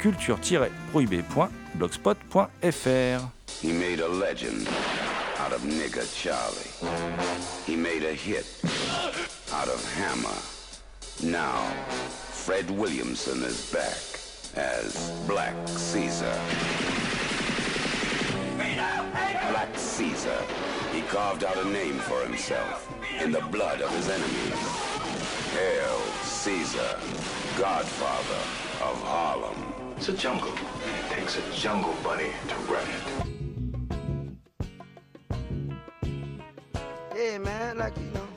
culture-prohibée.blogspot.fr. He made a legend out of nigger Charlie. He made a hit out of Hammer. Now, Fred Williamson is back as Black Caesar. Black Caesar. He carved out a name for himself in the blood of his enemies. Hail Caesar, godfather of Harlem. It's a jungle. It takes a jungle bunny to run it. Yeah, man, like you know.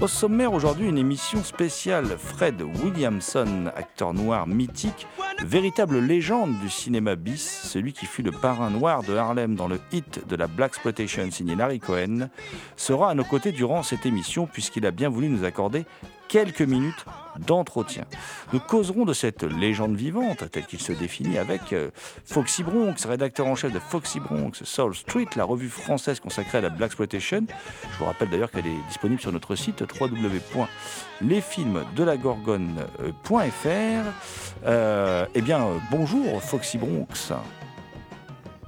Au sommaire aujourd'hui, une émission spéciale. Fred Williamson, acteur noir mythique, véritable légende du cinéma bis, celui qui fut le parrain noir de Harlem dans le hit de la Black Exploitation signé Larry Cohen, sera à nos côtés durant cette émission puisqu'il a bien voulu nous accorder quelques minutes d'entretien. Nous causerons de cette légende vivante, telle qu'il se définit, avec euh, Foxy Bronx, rédacteur en chef de Foxy Bronx, Soul Street, la revue française consacrée à la Black Exploitation. Je vous rappelle d'ailleurs qu'elle est disponible sur notre site www.lesfilmsdelagorgone.fr. Euh, eh bien, bonjour Foxy Bronx.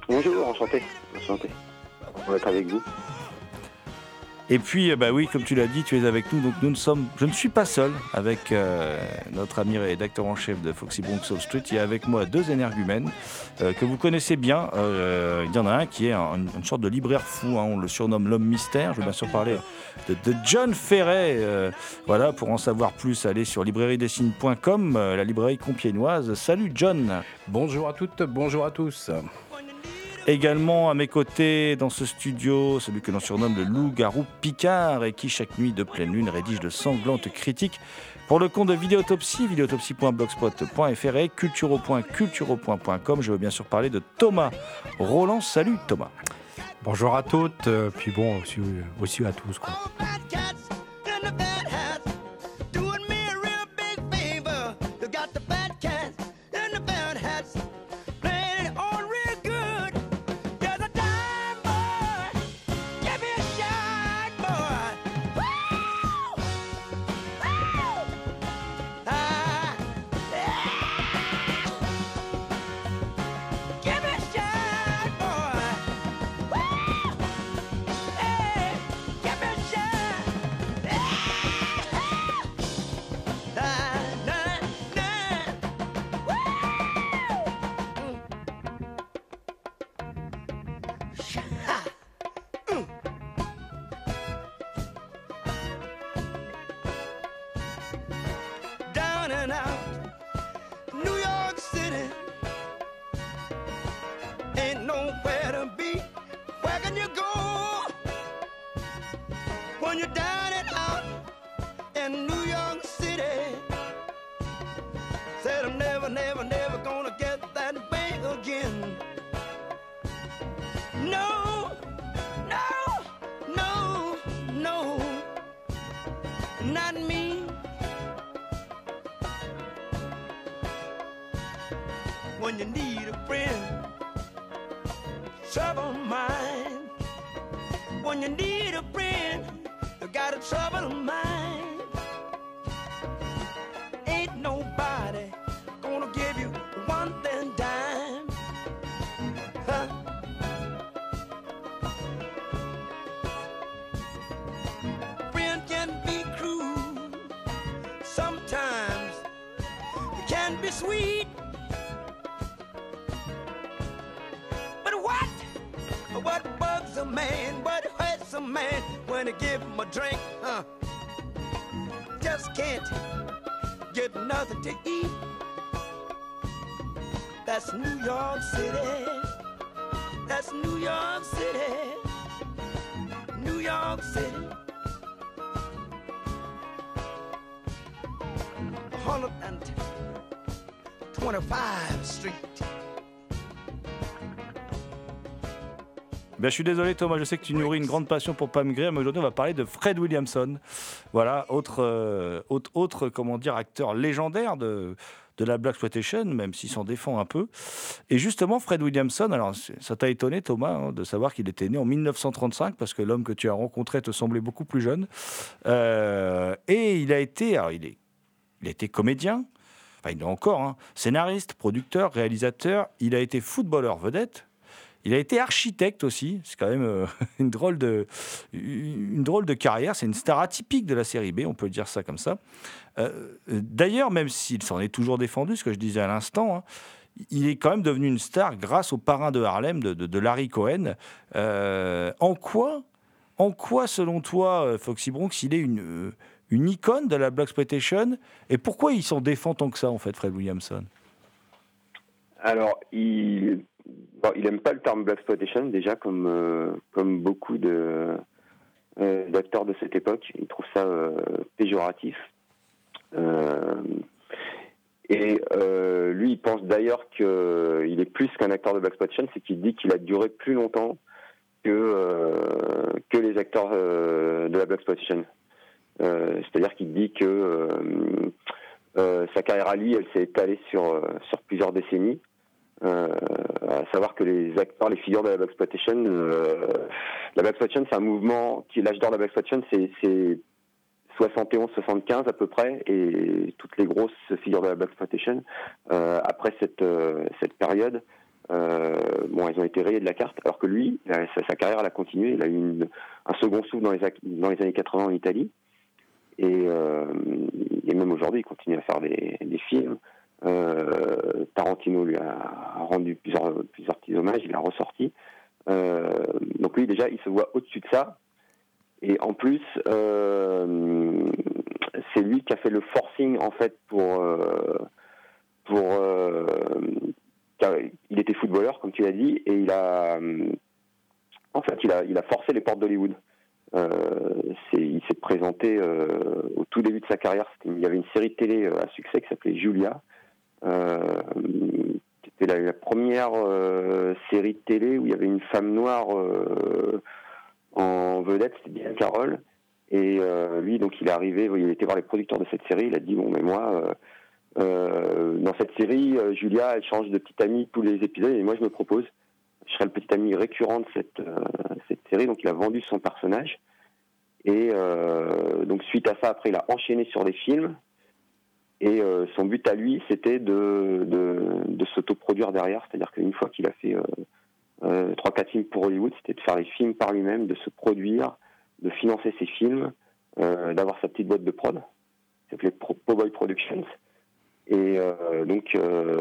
Bonjour, enchanté. Enchanté. On va être avec vous. Et puis, euh, bah oui, comme tu l'as dit, tu es avec nous. Donc je ne suis pas seul avec euh, notre ami rédacteur en chef de Foxy Bronx Soul Street. Il y a avec moi deux énergumènes euh, que vous connaissez bien. Euh, il y en a un qui est un- une sorte de libraire fou. hein. on le surnomme l'homme mystère. Je vais bien sûr parler de, John Ferret. Voilà, pour en savoir plus, allez sur librairiedessignes.com, euh, la librairie compiénoise. Salut John. Bonjour à toutes, bonjour à tous. Également à mes côtés dans ce studio, celui que l'on surnomme le loup-garou Picard et qui chaque nuit de pleine lune rédige de sanglantes critiques pour le compte de Vidéotopsie, vidéotopsie.blogspot.fr et culturo.culturo.com. Je veux bien sûr parler de Thomas Roland. Salut Thomas. Bonjour à toutes, euh, puis bon, aussi, aussi à tous. Quoi. Sometimes can be sweet. But what? What bugs a man? What hurts a man when you give him a drink? Huh? Just can't get nothing to eat. That's New York City. That's New York City. New York City. 125th Street. Ben, je suis désolé Thomas, je sais que tu nourris une grande passion pour Pam Grier, mais aujourd'hui on va parler de Fred Williamson. Voilà, autre, euh, autre, comment dire, acteur légendaire de, de la Black Exploitation, même s'il s'en défend un peu. Et justement, Fred Williamson, alors ça t'a étonné Thomas hein, de savoir qu'il était né en 1935, parce que l'homme que tu as rencontré te semblait beaucoup plus jeune. Euh, et il a été, il, est, il a été comédien, il est encore, hein, scénariste, producteur, réalisateur, il a été footballeur vedette. Il a été architecte aussi, c'est quand même euh, une, drôle de, une drôle de carrière, c'est une star atypique de la série B, on peut dire ça comme ça. Euh, D'ailleurs, même s'il s'en est toujours défendu, ce que je disais à l'instant, hein, il est quand même devenu une star grâce au parrain de Harlem de, Larry Cohen. Euh, en quoi, en quoi, selon toi, Foxy Bronx, il est une, une icône de la Black Exploitation Et pourquoi il s'en défend tant que ça, en fait, Fred Williamson? Alors, il pas le terme Black Exploitation déjà comme euh, beaucoup de euh, d'acteurs de cette époque. Il trouve ça euh, péjoratif. Et lui, il pense d'ailleurs qu'il est plus qu'un acteur de Black Exploitation, c'est qu'il dit qu'il a duré plus longtemps que les acteurs de la Black Exploitation. Euh, C'est-à-dire qu'il dit que sa carrière à lui, elle s'est étalée sur euh, sur plusieurs décennies. Euh, à savoir que les acteurs, les figures de la Blaxploitation, euh, la c'est un mouvement l'âge d'or de la Blaxploitation, c'est, c'est 71-75 à peu près, et toutes les grosses figures de la Blaxploitation, euh, après cette, cette période, bon, elles ont été rayées de la carte, alors que lui, sa, carrière, elle a continué, il a eu un second souffle dans les années 80 en Italie, et, euh, et même aujourd'hui, il continue à faire des, des films. Euh, Tarantino lui a rendu plusieurs, plusieurs petits hommages, il a ressorti. Euh, donc lui déjà, il se voit au-dessus de ça. Et en plus, c'est lui qui a fait le forcing en fait pour pour. il était footballeur comme tu l'as dit et il a en fait il a forcé les portes d'Hollywood. Euh, il s'est présenté euh, au tout début de sa carrière. Il y avait une série de télé euh, à succès qui s'appelait Julia, c'était la, première série de télé où il y avait une femme noire en vedette, c'était Diane Carroll. Et lui, donc, il est arrivé, il était voir les producteurs de cette série, il a dit bon, mais moi, dans cette série, Julia, elle change de petite amie tous les épisodes, et moi, je me propose, je serai le petit ami récurrent de cette, euh, cette série. Donc, il a vendu son personnage. Et euh, donc, suite à ça, après, il a enchaîné sur des films. Et euh, son but à lui, c'était de, de, s'autoproduire derrière. C'est-à-dire qu'une fois qu'il a fait trois, quatre films pour Hollywood, c'était de faire les films par lui-même, de se produire, de financer ses films, d'avoir sa petite boîte de prod, qui s'appelait Pro- Productions, et donc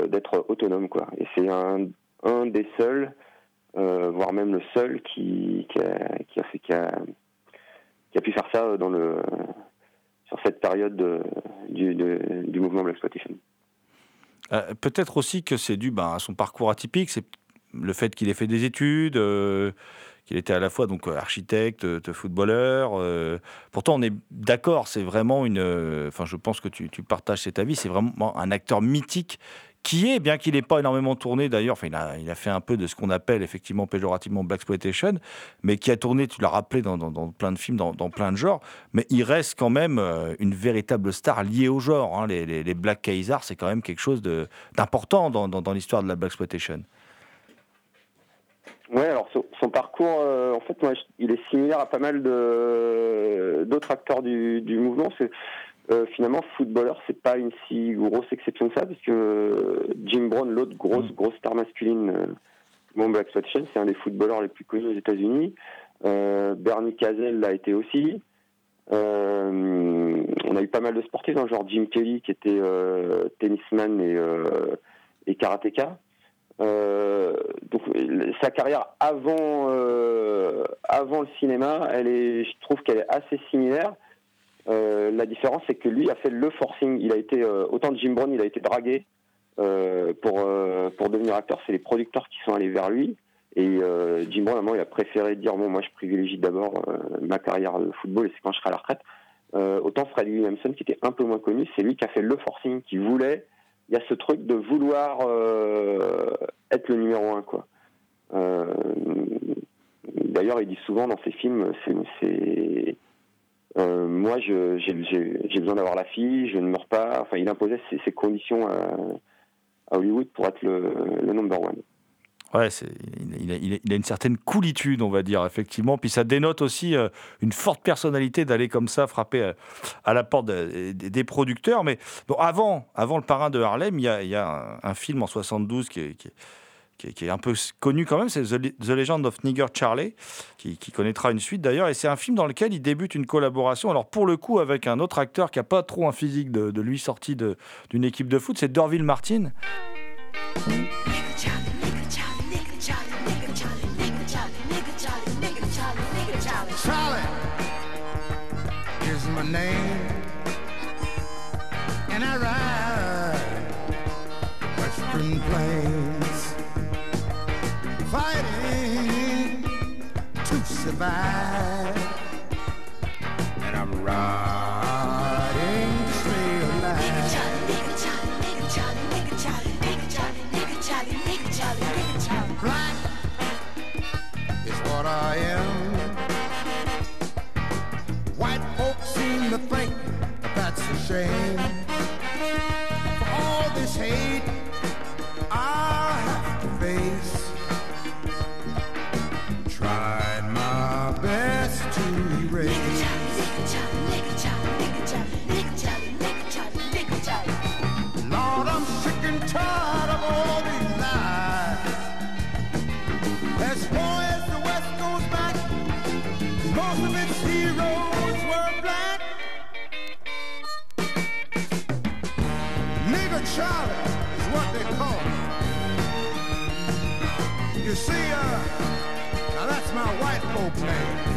d'être autonome. quoi. Et c'est un, un des seuls, voire même le seul, qui, a, pu faire ça dans le, sur cette période de- du, mouvement Black Exploitation. Euh, Peut-être aussi que c'est dû ben, à son parcours atypique, c'est le fait qu'il ait fait des études, euh, qu'il était à la fois donc euh, architecte, euh, footballeur. euh. pourtant, on est d'accord, c'est vraiment une. euh, Enfin, je pense que tu partages cet avis. C'est vraiment un acteur mythique qui est, bien qu'il n'ait pas énormément tourné d'ailleurs, enfin, il, a, fait un peu de ce qu'on appelle effectivement péjorativement Black Exploitation, mais qui a tourné, tu l'as rappelé, dans, plein de films, dans, plein de genres, mais il reste quand même euh, une véritable star liée au genre. hein. Les, Black Kaisar, c'est quand même quelque chose d'important dans, l'histoire de la Black Exploitation. Ouais, alors son, parcours, euh, en fait, il est similaire à pas mal d'autres acteurs du, mouvement. Euh, finalement footballeur, c'est pas une si grosse exception que ça, parce que euh, Jim Brown, l'autre grosse grosse star masculine euh, monde Black c'est un des footballeurs les plus connus aux États-Unis. Euh, Bernie Casel l'a été aussi. On a eu pas mal de sportifs, hein, genre Jim Kelly qui était tennisman et, et karatéka. Donc sa carrière avant avant le cinéma, elle est, je trouve qu'elle est assez similaire. Euh, la différence, c'est que lui a fait le forcing. Il a été euh, autant Jim Brown, il a été dragué euh, pour euh, pour devenir acteur. C'est les producteurs qui sont allés vers lui. Et Jim Brown, à moment, il a préféré dire bon, moi, je privilégie d'abord ma carrière de football et c'est quand je serai à la retraite. Autant Fred Williamson, qui était un peu moins connu, c'est lui qui a fait le forcing, qui voulait il y a ce truc de vouloir être le numéro un, quoi. D'ailleurs, il dit souvent dans ses films, c'est euh, moi, j'ai, besoin d'avoir la fille, je ne meurs pas. Enfin, il imposait ses, ses conditions à, Hollywood pour être le, le number one. Ouais, il, a, une certaine coolitude, on va dire, effectivement. Puis ça dénote aussi euh, une forte personnalité d'aller comme ça frapper à, à la porte de- des- producteurs. Mais bon, avant, avant Le Parrain de Harlem, il y a, un, film en 72 qui qui est- qui est- qui est un peu connu quand même, c'est The, Le- The Legend of Nigger Charlie, qui, qui connaîtra une suite d'ailleurs. Et c'est un film dans lequel il débute une collaboration, alors pour le coup avec un autre acteur qui n'a pas trop un physique de, de lui sorti de- d'une équipe de foot, c'est Dorville Martin. Charlie is my name, to most of its heroes were black. Nigger Charlie is what they call me. You see, uh, now that's my white folk name.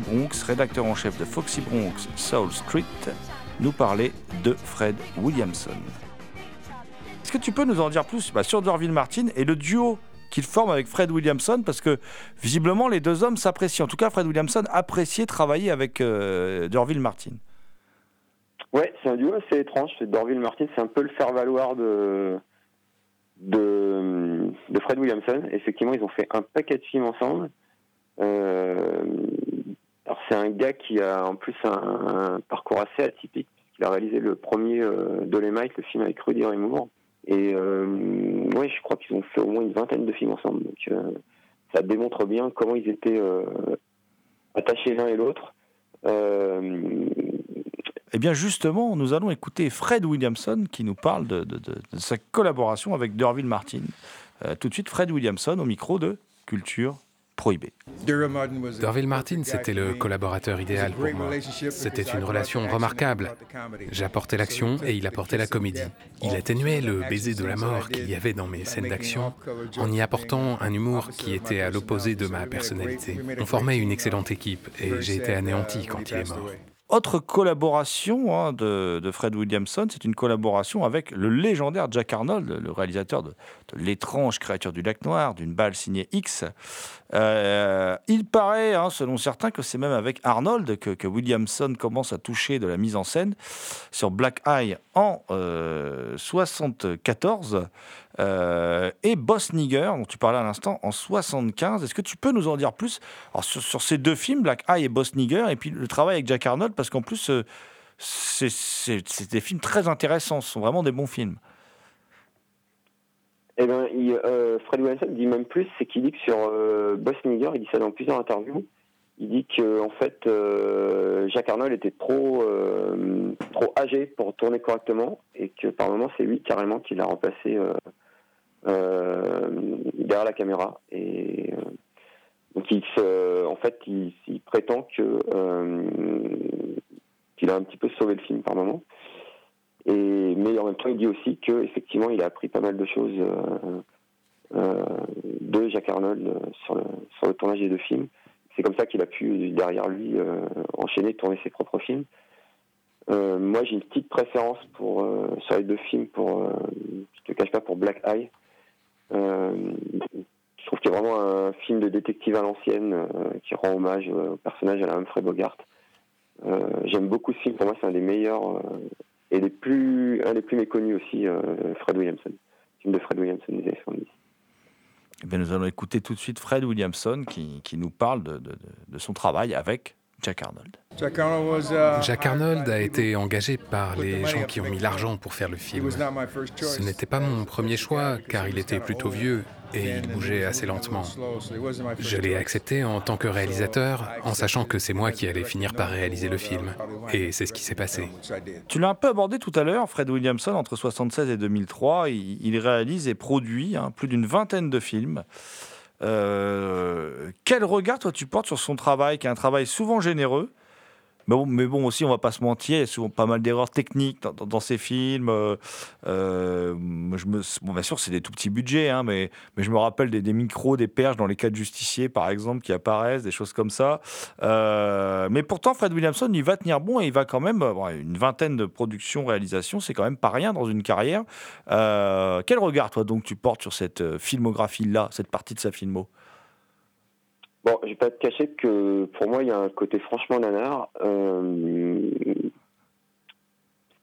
Bronx, rédacteur en chef de Foxy Bronx Soul Street, nous parler de Fred Williamson. Est-ce que tu peux nous en dire plus bah, sur Dorville Martin et le duo qu'il forme avec Fred Williamson? Parce que visiblement, les deux hommes s'apprécient. En tout cas, Fred Williamson appréciait travailler avec euh, Dorville Martin. Ouais, c'est un duo assez étrange. Dorville Martin, c'est un peu le faire-valoir de, de, de Fred Williamson. Effectivement, ils ont fait un paquet de films ensemble. Euh, alors, c'est un gars qui a en plus un, parcours assez atypique. qu'il a réalisé le premier euh, Dolemite, le film avec Rudy Ray Moore. Et euh, ouais, je crois qu'ils ont fait au moins une vingtaine de films ensemble. Donc euh, ça démontre bien comment ils étaient euh, attachés l'un et l'autre. Euh, Eh bien justement, nous allons écouter Fred Williamson qui nous parle de, de- sa collaboration avec Derville Martin. Tout de suite, Fred Williamson au micro de Culture Prohibée. Dorville Martin, c'était le collaborateur idéal pour moi. C'était une relation remarquable. J'apportais l'action et il apportait la comédie. Il atténuait le baiser de la mort qu'il y avait dans mes scènes d'action en y apportant un humour qui était à l'opposé de ma personnalité. On formait une excellente équipe et j'ai été anéanti quand il est mort. Autre collaboration hein, de, Fred Williamson, c'est une collaboration avec le légendaire Jack Arnold, le réalisateur de, L'étrange créature du lac noir, d'une balle signée X. Euh, il paraît, hein, selon certains, que c'est même avec Arnold que, que Williamson commence à toucher de la mise en scène sur Black Eye en euh, 74 euh, et Boss Nigger, dont tu parlais à l'instant, en 75. Est-ce que tu peux nous en dire plus sur, ces deux films, Black Eye et Boss Nigger, et puis le travail avec Jack Arnold, parce qu'en plus, euh, c'est des films très intéressants, ce sont vraiment des bons films. Eh ben, il, euh, Fred Williamson dit même plus, c'est qu'il dit que sur euh, Boss Nigger, il dit ça dans plusieurs interviews, il dit que en fait, euh, Jacques Arnold était trop trop âgé pour tourner correctement et que par moment c'est lui carrément qui l'a remplacé derrière la caméra et euh, donc se, en fait il, prétend que euh, qu'il a un petit peu sauvé le film par moment. Et, mais en même temps, il dit aussi que effectivement, il a appris pas mal de choses euh, euh, de Jacques Arnold euh, sur le, tournage des deux films. C'est comme ça qu'il a pu derrière lui euh, enchaîner, tourner ses propres films. Euh, moi, j'ai une petite préférence pour euh, sur les deux films pour, euh, je te cache pas, pour Black Eye. Euh, je trouve qu'il y a vraiment un film de détective à l'ancienne euh, qui rend hommage euh, au personnage à la Humphrey Bogart. J'aime beaucoup ce film. Pour moi, c'est un des meilleurs et les plus, un des plus méconnus aussi, Fred Williamson. Film de Fred Williamson des années 70. Eh bien, nous allons écouter tout de suite Fred Williamson qui, qui nous parle de- de son travail avec Jack Arnold. Jack Arnold a été engagé par les gens qui ont mis l'argent pour faire le film. Ce n'était pas mon premier choix car il était plutôt vieux et il bougeait assez lentement. Je l'ai accepté en tant que réalisateur en sachant que c'est moi qui allais finir par réaliser le film. Et c'est ce qui s'est passé. Tu l'as un peu abordé tout à l'heure, Fred Williamson, entre 1976 et 2003, il, il réalise et produit hein, plus d'une vingtaine de films. Euh, quel regard, toi, tu portes sur son travail, qui est un travail souvent généreux mais bon, aussi, on va pas se mentir, il y a souvent pas mal d'erreurs techniques dans, dans- ces films. Euh, euh, bon, bien sûr, c'est des tout petits budgets, hein, mais, mais je me rappelle des, micros, des perches dans les cas de justiciers, par exemple, qui apparaissent, des choses comme ça. Euh, mais pourtant, Fred Williamson, il va tenir bon et il va quand même, bon, une vingtaine de productions, réalisations, c'est quand même pas rien dans une carrière. Quel regard, toi, donc, tu portes sur cette filmographie-là, cette partie de sa filmo? Bon, je vais pas te cacher que pour moi, il y a un côté franchement nanar. Euh,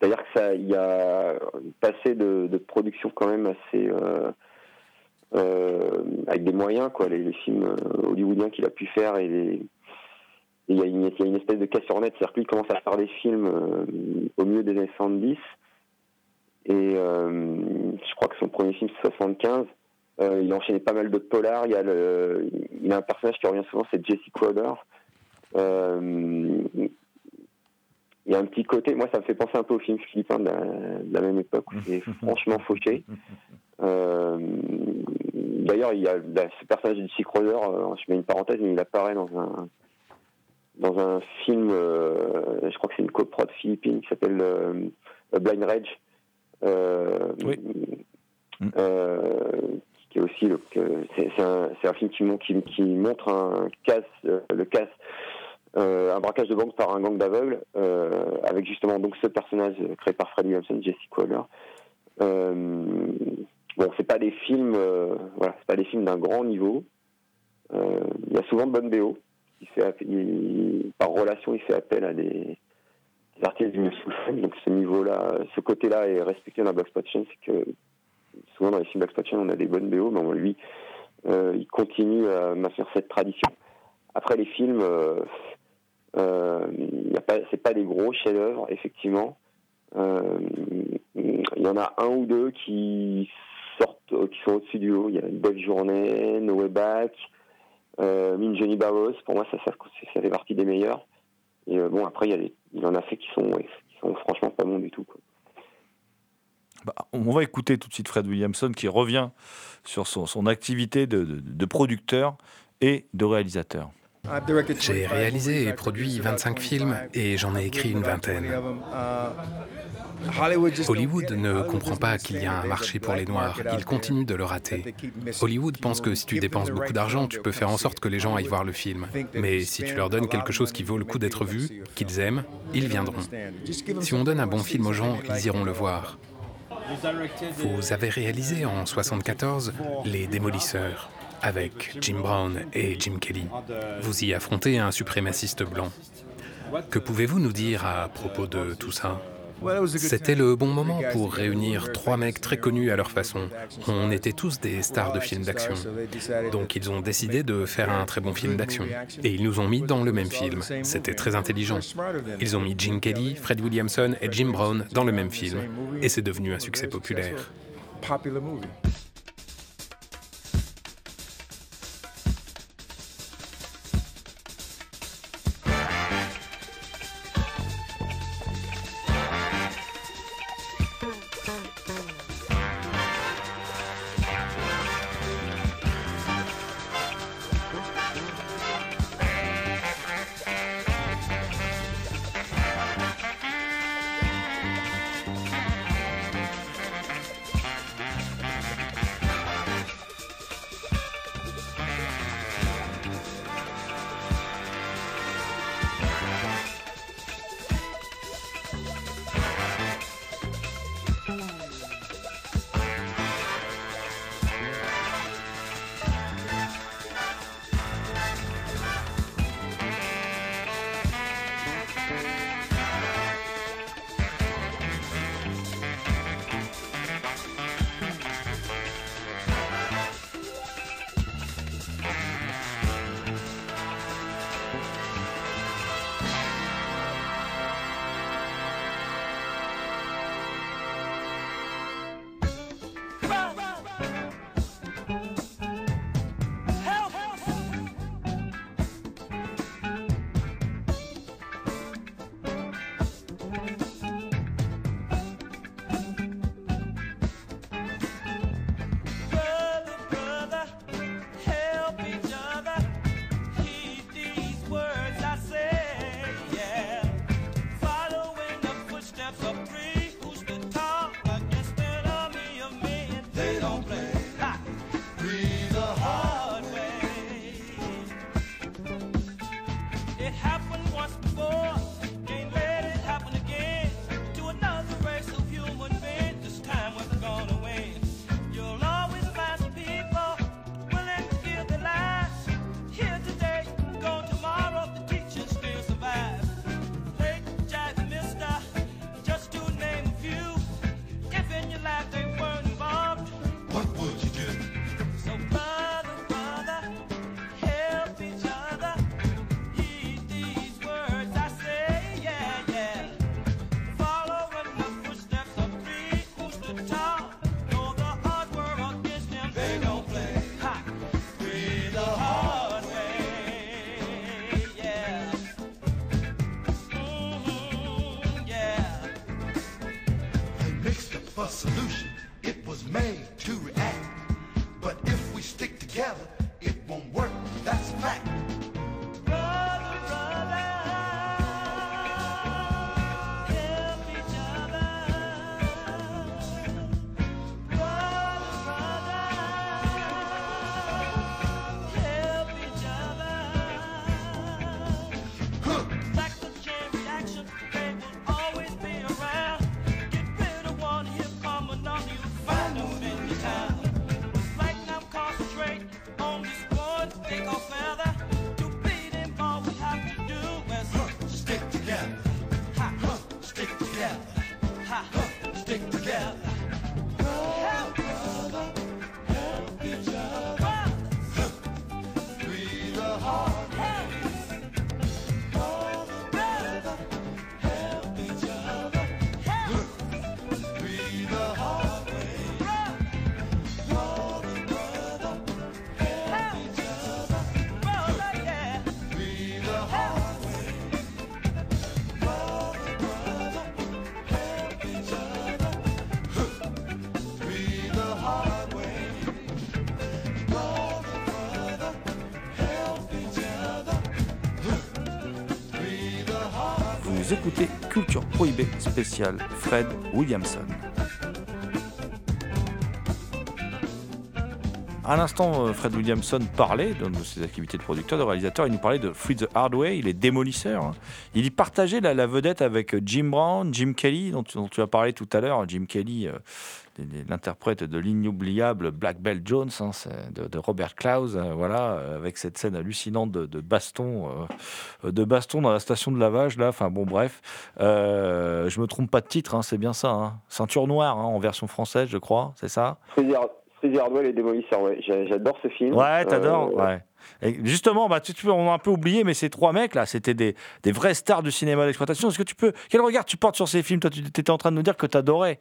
C'est-à-dire que ça, y a passé de, de production quand même assez euh, euh, avec des moyens, quoi, les, films hollywoodiens qu'il a pu faire il y, a une, espèce de casse sur net, c'est-à-dire qu'il commence à faire des films au milieu des années 70 et je crois que son premier film c'est 75 euh, il a enchaîné pas mal de polars. Il y a, le, il a un personnage qui revient souvent, c'est Jesse Crowder. Euh, il y a un petit côté, moi ça me fait penser un peu au film philippin de la, de la même époque, où c'est franchement fauché. Euh, D'ailleurs, il y a bah, ce personnage de Jesse Crowder, je mets une parenthèse, mais il apparaît dans un dans un film, je crois que c'est une coprode philippine qui s'appelle Blind Rage. Oui. euh, qui est aussi c'est un, film qui, mon- qui, qui montre un casse, euh, le casse, euh, un braquage de banque par un gang d'aveugles, euh, avec justement donc ce personnage créé par Fred Williamson, Jesse Qualler. Euh, bon, c'est pas des films, voilà, c'est pas des films d'un grand niveau. Il y a souvent de bonnes BO. Par relation, il fait appel à des, artistes du soul Donc ce niveau-là, ce côté-là est respecté dans la Chain, c'est que souvent dans les films Chain, on a des bonnes BO, mais lui, euh, il continue à maintenir cette tradition. Après les films, euh, euh, pas, des gros chefs-d'œuvre, effectivement. Euh, Il y en a un ou deux qui sortent, euh, qui sont au-dessus du lot. Il y a Dave Journée, Noé Bach, euh, Min Johnny Barros. Pour moi, ça, fait partie des meilleurs. Et euh, bon, après, il y, en a fait qui sont, sont franchement pas bons du tout. Bah, on va écouter tout de suite Fred Williamson qui revient sur son, activité de, de- de producteur et de réalisateur. J'ai réalisé et produit 25 films et j'en ai écrit une vingtaine. Hollywood ne comprend pas qu'il y a un marché pour les Noirs. Il continue de le rater. Hollywood pense que si tu dépenses beaucoup d'argent, tu peux faire en sorte que les gens aillent voir le film. Mais si tu leur donnes quelque chose qui vaut le coup d'être vu, qu'ils aiment, ils viendront. Si on donne un bon film aux gens, ils iront le voir. Vous avez réalisé en 74 Les Démolisseurs avec Jim Brown et Jim Kelly. Vous y affrontez un suprémaciste blanc. Que pouvez-vous nous dire à propos de tout ça? C'était le bon moment pour réunir trois mecs très connus à leur façon. On était tous des stars de films d'action. Donc ils ont décidé de faire un très bon film d'action. Et ils nous ont mis dans le même film. C'était très intelligent. Ils ont mis Gene Kelly, Fred Williamson et Jim Brown dans le même film. Et c'est devenu un succès populaire. Culture Prohibée spéciale Fred Williamson. À l'instant, euh, Fred Williamson parlait de ses activités de producteur, de réalisateur. Il nous parlait de Free the Hard Way, il est démolisseur. hein. Il y partageait la, vedette avec Jim Brown, Jim Kelly, dont, tu- as parlé tout à l'heure. Jim Kelly, euh, l'interprète de l'inoubliable Black Belt Jones, hein, de, de Robert Klaus, euh, voilà, euh, avec cette scène hallucinante de, de baston, euh, de baston dans la station de lavage, là. Enfin bon, bref, Euh, je me trompe pas de titre, hein, c'est bien ça. hein. Ceinture noire hein, en version française, je crois, c'est ça? Freezy Hardwell et Démolisseur, ouais. J'a- J'adore ce film. Ouais, t'adores. Euh, ouais. Et justement, bah, tu, tu- on a un peu oublié, mais ces trois mecs là, c'était des, des vrais stars du cinéma d'exploitation. Est-ce que tu peux, quel regard tu portes sur ces films? Toi, tu étais en train de nous dire que t'adorais.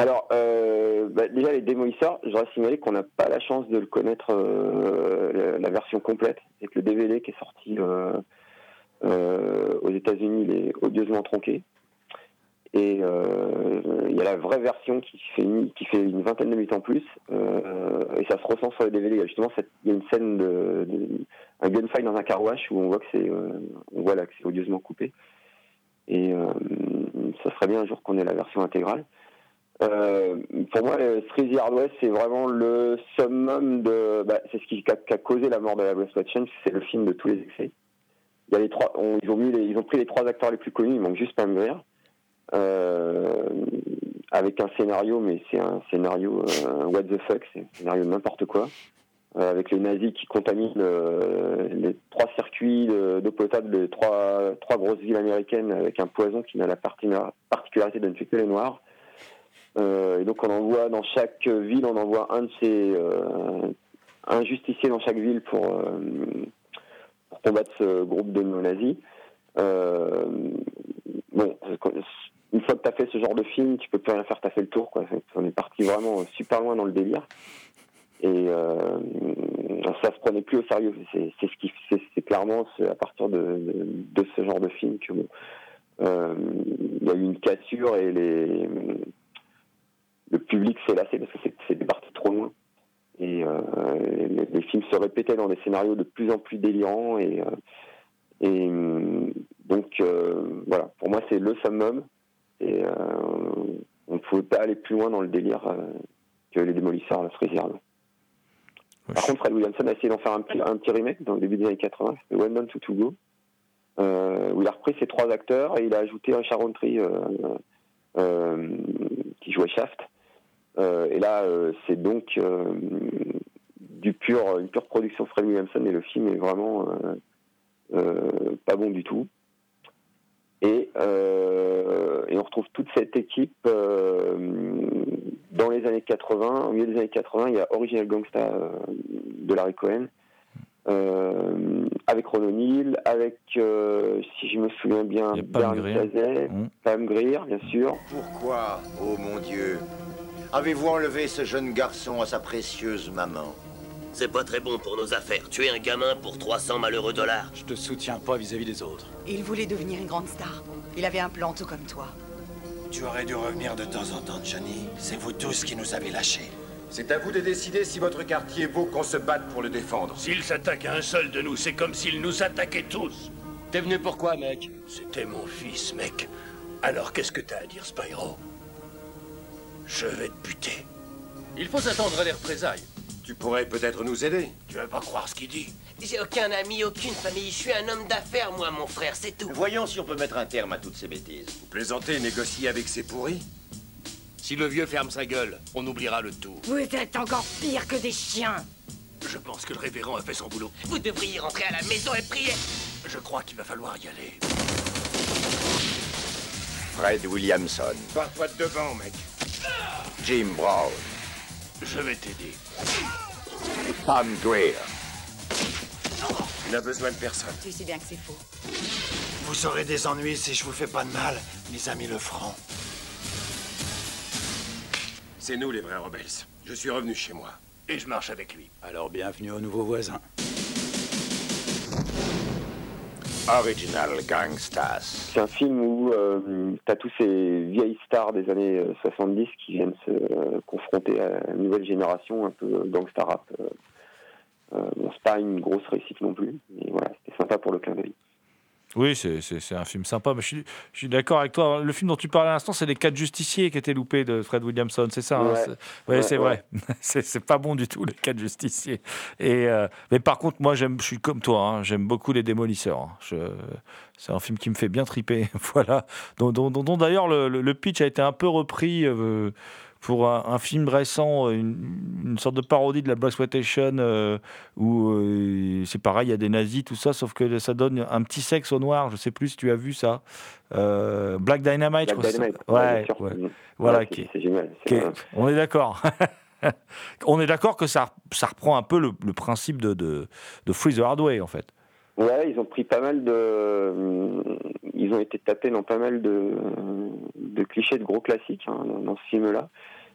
Alors, euh, bah, déjà, les démolisseurs, je voudrais signaler qu'on n'a pas la chance de le connaître, euh, la, version complète. C'est le DVD qui est sorti euh, aux États-Unis, il est odieusement tronqué. Et il y a la vraie version qui fait une, vingtaine de minutes en plus. et ça se ressent sur le DVD. Il y a justement, cette- il y a une scène de, un gunfight dans un car wash où on voit que c'est, que c'est odieusement coupé. Et ça serait bien un jour qu'on ait la version intégrale. Euh, pour moi, le Freezy Hard West, c'est vraiment le summum de. Bah, c'est ce qui a, causé la mort de la West Change, c'est le film de tous les excès. Il y a les trois, ils, ont pris les trois acteurs les plus connus, il manque juste Pam Grier, euh, avec un scénario, mais c'est un scénario euh, what the fuck, c'est un scénario de n'importe quoi, euh, avec les nazis qui contaminent les trois circuits de- d'eau potable de trois, grosses villes américaines avec un poison qui n'a la parti- particularité de ne tuer que les noirs. Euh, et donc on envoie dans chaque ville, on envoie un de ces euh, un justicier dans chaque ville pour, euh, combattre ce groupe de néo-nazis. Bon, une fois que tu as fait ce genre de film, tu peux plus rien faire, tu as fait le tour. Quoi. On est parti vraiment super loin dans le délire. Et euh, ça se prenait plus au sérieux. C'est c'est clairement à partir de, de, ce genre de film que y a eu une cassure et les le public s'est lassé parce que c'est- parti trop loin. Et euh, les, les films se répétaient dans des scénarios de plus en plus délirants. Et, euh, et hum, donc, euh, voilà, pour moi, c'est le summum. Et on ne pouvait pas aller plus loin dans le délire que les démolisseurs, la fraisière. Par contre, Fred Williamson a essayé d'en faire un petit, un petit remake dans le début des années 80, c'était One Down to To Go, euh, où il a repris ces trois acteurs et il a ajouté Roundtree euh, euh, qui jouait Shaft. Euh, et là, euh, c'est donc euh, du pur, une pure production Fred Williamson et le film est vraiment euh, euh, pas bon du tout. Et, euh, et on retrouve toute cette équipe euh, dans les années 80. Au milieu des années 80, il y a Original Gangsta euh, de Larry Cohen, euh, avec Ron O'Neill, avec, euh, si je me souviens bien, Pam Bernie Grier. Cazet, Mm. Pam Grier, bien sûr. Pourquoi, ô mon Dieu, avez-vous enlevé ce jeune garçon à sa précieuse maman C'est pas très bon pour nos affaires. Tuer un gamin pour 300 malheureux dollars. Je te soutiens pas vis-à-vis des autres. Il voulait devenir une grande star. Il avait un plan tout comme toi. Tu aurais dû revenir de temps en temps, Johnny. C'est vous tous qui nous avez lâchés. C'est à vous de décider si votre quartier vaut qu'on se batte pour le défendre. S'il s'attaque à un seul de nous, c'est comme s'il nous attaquait tous. T'es venu pourquoi, mec? C'était mon fils, mec. Alors qu'est-ce que t'as à dire, Spyro? Je vais te buter. Il faut s'attendre à des représailles. Tu pourrais peut-être nous aider. Tu vas pas croire ce qu'il dit. J'ai aucun ami, aucune famille. Je suis un homme d'affaires, moi, mon frère, c'est tout. Voyons si on peut mettre un terme à toutes ces bêtises. Vous plaisantez et négocier avec ces pourris Si le vieux ferme sa gueule, on oubliera le tout. Vous êtes encore pire que des chiens. Je pense que le révérend a fait son boulot. Vous devriez rentrer à la maison et prier. Je crois qu'il va falloir y aller. Fred Williamson. Pars-toi de devant, mec. Jim Brown. Je vais t'aider. Pam Grier. Il n'a besoin de personne. Tu sais bien que c'est faux. Vous aurez des ennuis si je vous fais pas de mal. Mes amis le feront. C'est nous les vrais rebelles. Je suis revenu chez moi. Et je marche avec lui. Alors bienvenue aux nouveaux voisins. Original Gangstas. C'est un film où tu as tous ces vieilles stars des années euh, 70 qui viennent se euh, confronter à une nouvelle génération, un peu gangsta rap. Euh, euh, bon, c'est pas une grosse réussite non plus, mais voilà, c'était sympa pour le clin d'œil. Oui, c'est- un film sympa. Mais je suis, d'accord avec toi. Le film dont tu parlais à l'instant, c'est Les Quatre Justiciers qui étaient loupés de Fred Williamson. C'est ça hein, Ouais. c'est- ouais, Ouais, vrai. c'est pas bon du tout, Les Quatre Justiciers. Et, euh, mais par contre, moi, je suis comme toi. hein, j'aime beaucoup Les Démolisseurs. hein. Je- c'est un film qui me fait bien triper. voilà. Dont, d'ailleurs le, le- le pitch a été un peu repris. euh, pour un, un film récent, une, une sorte de parodie de la Blaxploitation, euh, où euh, c'est pareil, il y a des nazis, tout ça, sauf que ça donne un petit sexe au noir. Je sais plus si tu as vu ça. Euh, Black Dynamite, Black je crois Dynamite, ouais, Ouais. Mhm. Voilà. Ouais, qui- génial. qui est- on est d'accord. on est d'accord que ça, ça reprend un peu le, le principe de, de, de Free the Hard Way, en fait. Ouais, ils ont pris pas mal de. Ils ont été tapés dans pas mal de, clichés de gros classiques hein, dans, ce film-là.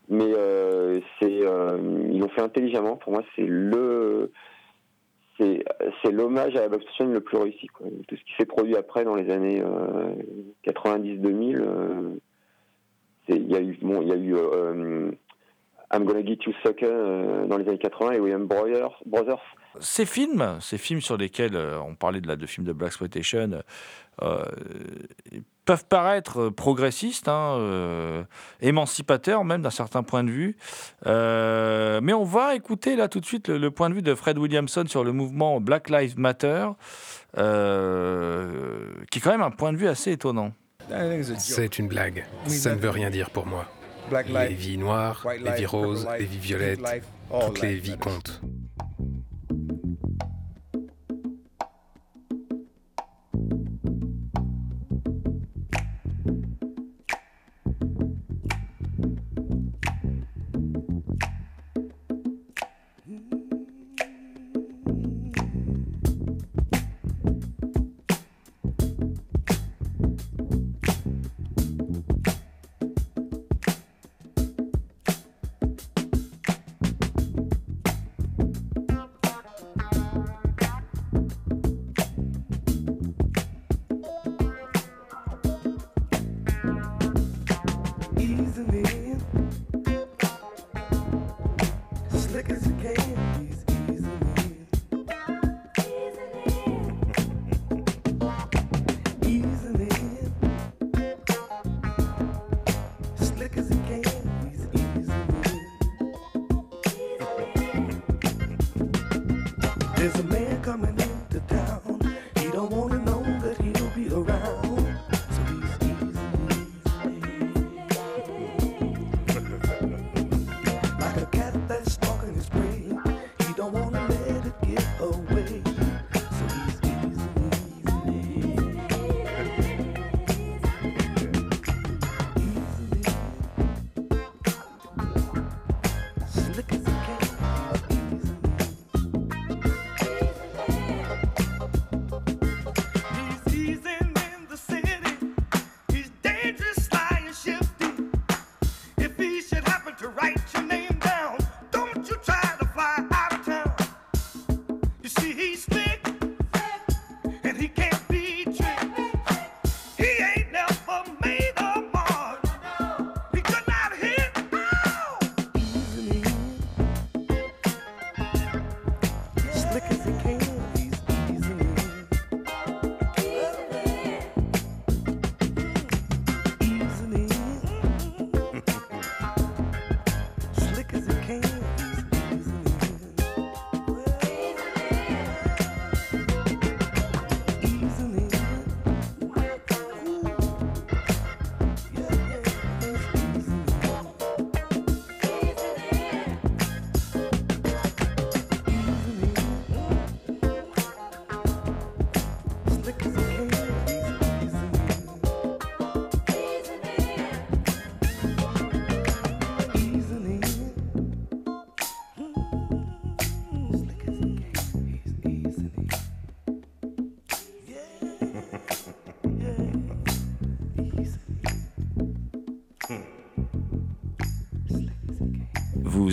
Mais euh, euh, ils l'ont fait intelligemment. Pour moi, c'est le. C'est, l'hommage à la box le plus réussi. Tout ce qui s'est produit après dans les années euh, 90-2000, euh, c'est- il y a eu, bon, y a eu euh, I'm Gonna Get You Sucker euh, dans les années 80 et William Brothers, Brothers Ces films, ces films sur lesquels euh, on parlait de, la, de films de Black Exploitation, euh, peuvent paraître euh, progressistes, hein, euh, émancipateurs même d'un certain point de vue. Euh, mais on va écouter là tout de suite le, le point de vue de Fred Williamson sur le mouvement Black Lives Matter, euh, qui est quand même un point de vue assez étonnant. C'est une blague. Ça ne veut rien dire pour moi. Black Les vies noires, les vies roses, les vies violettes, toutes les vies comptent.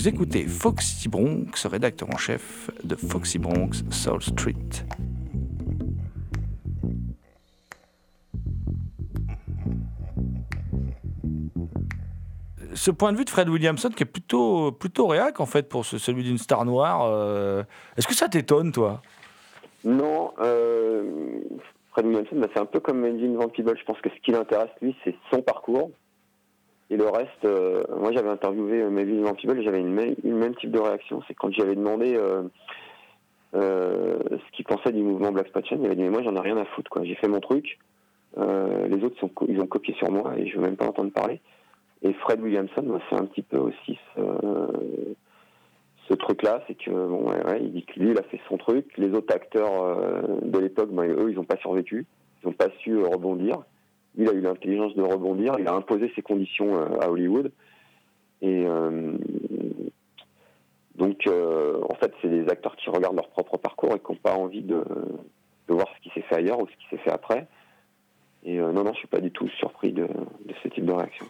Vous écoutez Foxy Bronx, rédacteur en chef de Foxy Bronx Soul Street. Ce point de vue de Fred Williamson qui est plutôt, plutôt réac en fait pour ce- celui d'une star noire, euh, est-ce que ça t'étonne toi? Non, euh, Fred Williamson, c'est un peu comme Melvin Van Peebles. Je pense que ce qui l'intéresse, lui, c'est son parcours. Et le reste, euh, moi j'avais interviewé euh, Melvin Van Peebles, j'avais une, même- type de réaction. C'est quand j'avais demandé euh, ce qu'il pensait du mouvement Black Spot Chain, il avait dit mais moi j'en ai rien à foutre quoi. J'ai fait mon truc, les autres ils ont copié sur moi et je veux même pas entendre parler. Et Fred Williamson, c'est un petit peu aussi ce, truc-là, c'est que bon, ouais, il dit que lui, il a fait son truc. Les autres acteurs de l'époque, ben, eux, ils n'ont pas survécu, ils n'ont pas su rebondir. Il a eu l'intelligence de rebondir. Il a imposé ses conditions euh, à Hollywood. Et euh, donc, euh, en fait, c'est des acteurs qui regardent leur propre parcours et qui n'ont pas envie de, voir ce qui s'est fait ailleurs ou ce qui s'est fait après. Et non, non, je suis pas du tout surpris de, de ce type de réaction.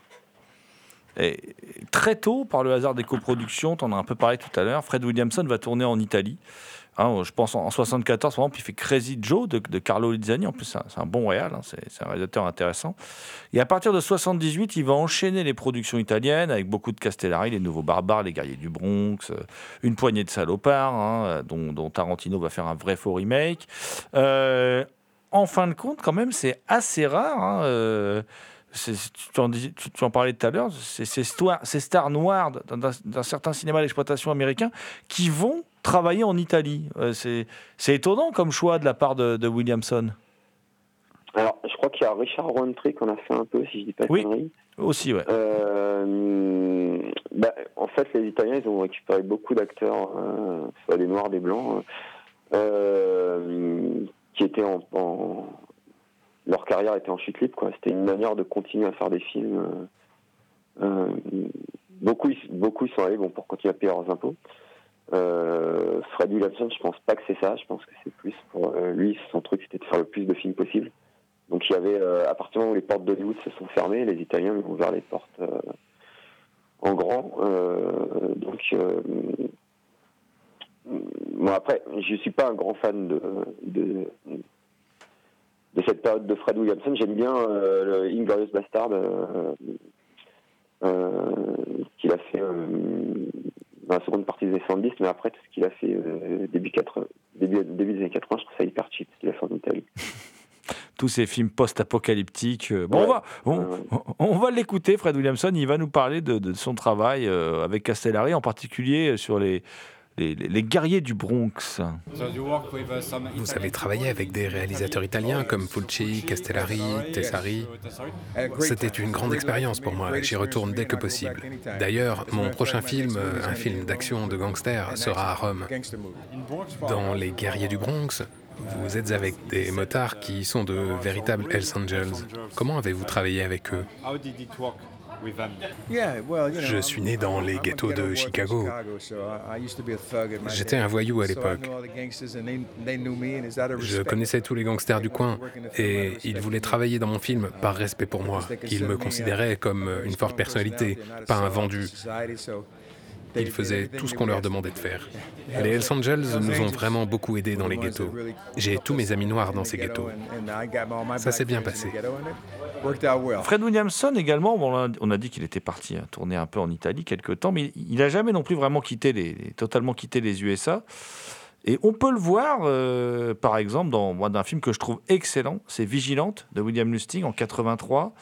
Et très tôt, par le hasard des coproductions, tu en as un peu parlé tout à l'heure, Fred Williamson va tourner en Italie. Hein, je pense en, en 74, par exemple, il fait Crazy Joe de, Carlo Lizzani. En plus, c'est un, bon réal, hein, c'est un réalisateur intéressant. Et à partir de 78, il va enchaîner les productions italiennes avec beaucoup de Castellari, Les Nouveaux Barbares, Les Guerriers du Bronx, euh, Une poignée de salopards, hein, dont, Tarantino va faire un vrai faux remake. Euh, en fin de compte, quand même, c'est assez rare. euh, tu, en dis- tu- tu en parlais tout à l'heure, ces stars, noires d'un certain cinéma d'exploitation américain qui vont travailler en Italie. Euh, c'est étonnant comme choix de la part de, de Williamson. Alors, je crois qu'il y a Richard Roundtree qu'on a fait un peu, si je dis pas de Oui. conneries. Aussi, ouais. Euh, bah, en fait, les Italiens, ils ont récupéré beaucoup d'acteurs, euh, soit des Noirs, des Blancs, euh, qui étaient en, en- Leur carrière était en chute libre, quoi. C'était une manière de continuer à faire des films. beaucoup, ils- beaucoup sont allés bon, pour continuer à payer leurs impôts. Euh, Fred Williamson, je pense pas que c'est ça. Je pense que c'est plus pour euh, lui, son truc, c'était de faire le plus de films possible. Donc il y avait, euh, à partir du moment où les portes d'Hollywood se sont fermées, les Italiens ont ouvert les portes euh, en grand. Euh, donc, bon après, je suis pas un grand fan de, cette période de Fred Williamson. J'aime bien le Inglorious Bastard qu'il a fait dans la seconde partie des années 70, mais après tout ce qu'il a fait euh, début, 80, début, début des années 80, je trouve ça hyper cheap ce qu'il a fait en Italie. Tous ces films post-apocalyptiques. euh, Bon, on va, on, on va l'écouter, Fred Williamson. Il va nous parler de, de son travail euh, avec Castellari, en particulier sur les, les, guerriers du Bronx. Vous avez travaillé avec des réalisateurs italiens comme Fulci, Castellari, Tessari. C'était une grande expérience pour moi et j'y retourne dès que possible. D'ailleurs, mon prochain film, un film d'action de gangster, sera à Rome. Dans Les Guerriers du Bronx, vous êtes avec des motards qui sont de véritables Hells Angels. Comment avez-vous travaillé avec eux? Je suis né dans les ghettos de Chicago. J'étais un voyou à l'époque. Je connaissais tous les gangsters du coin et ils voulaient travailler dans mon film par respect pour moi. Ils me considéraient comme une forte personnalité, pas un vendu. Ils faisaient tout ce qu'on leur demandait de faire. Les Hells Angels nous ont vraiment beaucoup aidés dans les ghettos. J'ai tous mes amis noirs dans ces ghettos. Ça s'est bien passé. Fred Williamson également, on a- dit qu'il était parti hein, tourner un peu en Italie quelque temps, mais il n'a jamais non plus vraiment quitté les, totalement quitté les USA. Et on peut le voir, euh, par exemple, dans moi, d'un film que je trouve excellent, c'est Vigilante de William Lustig en 83.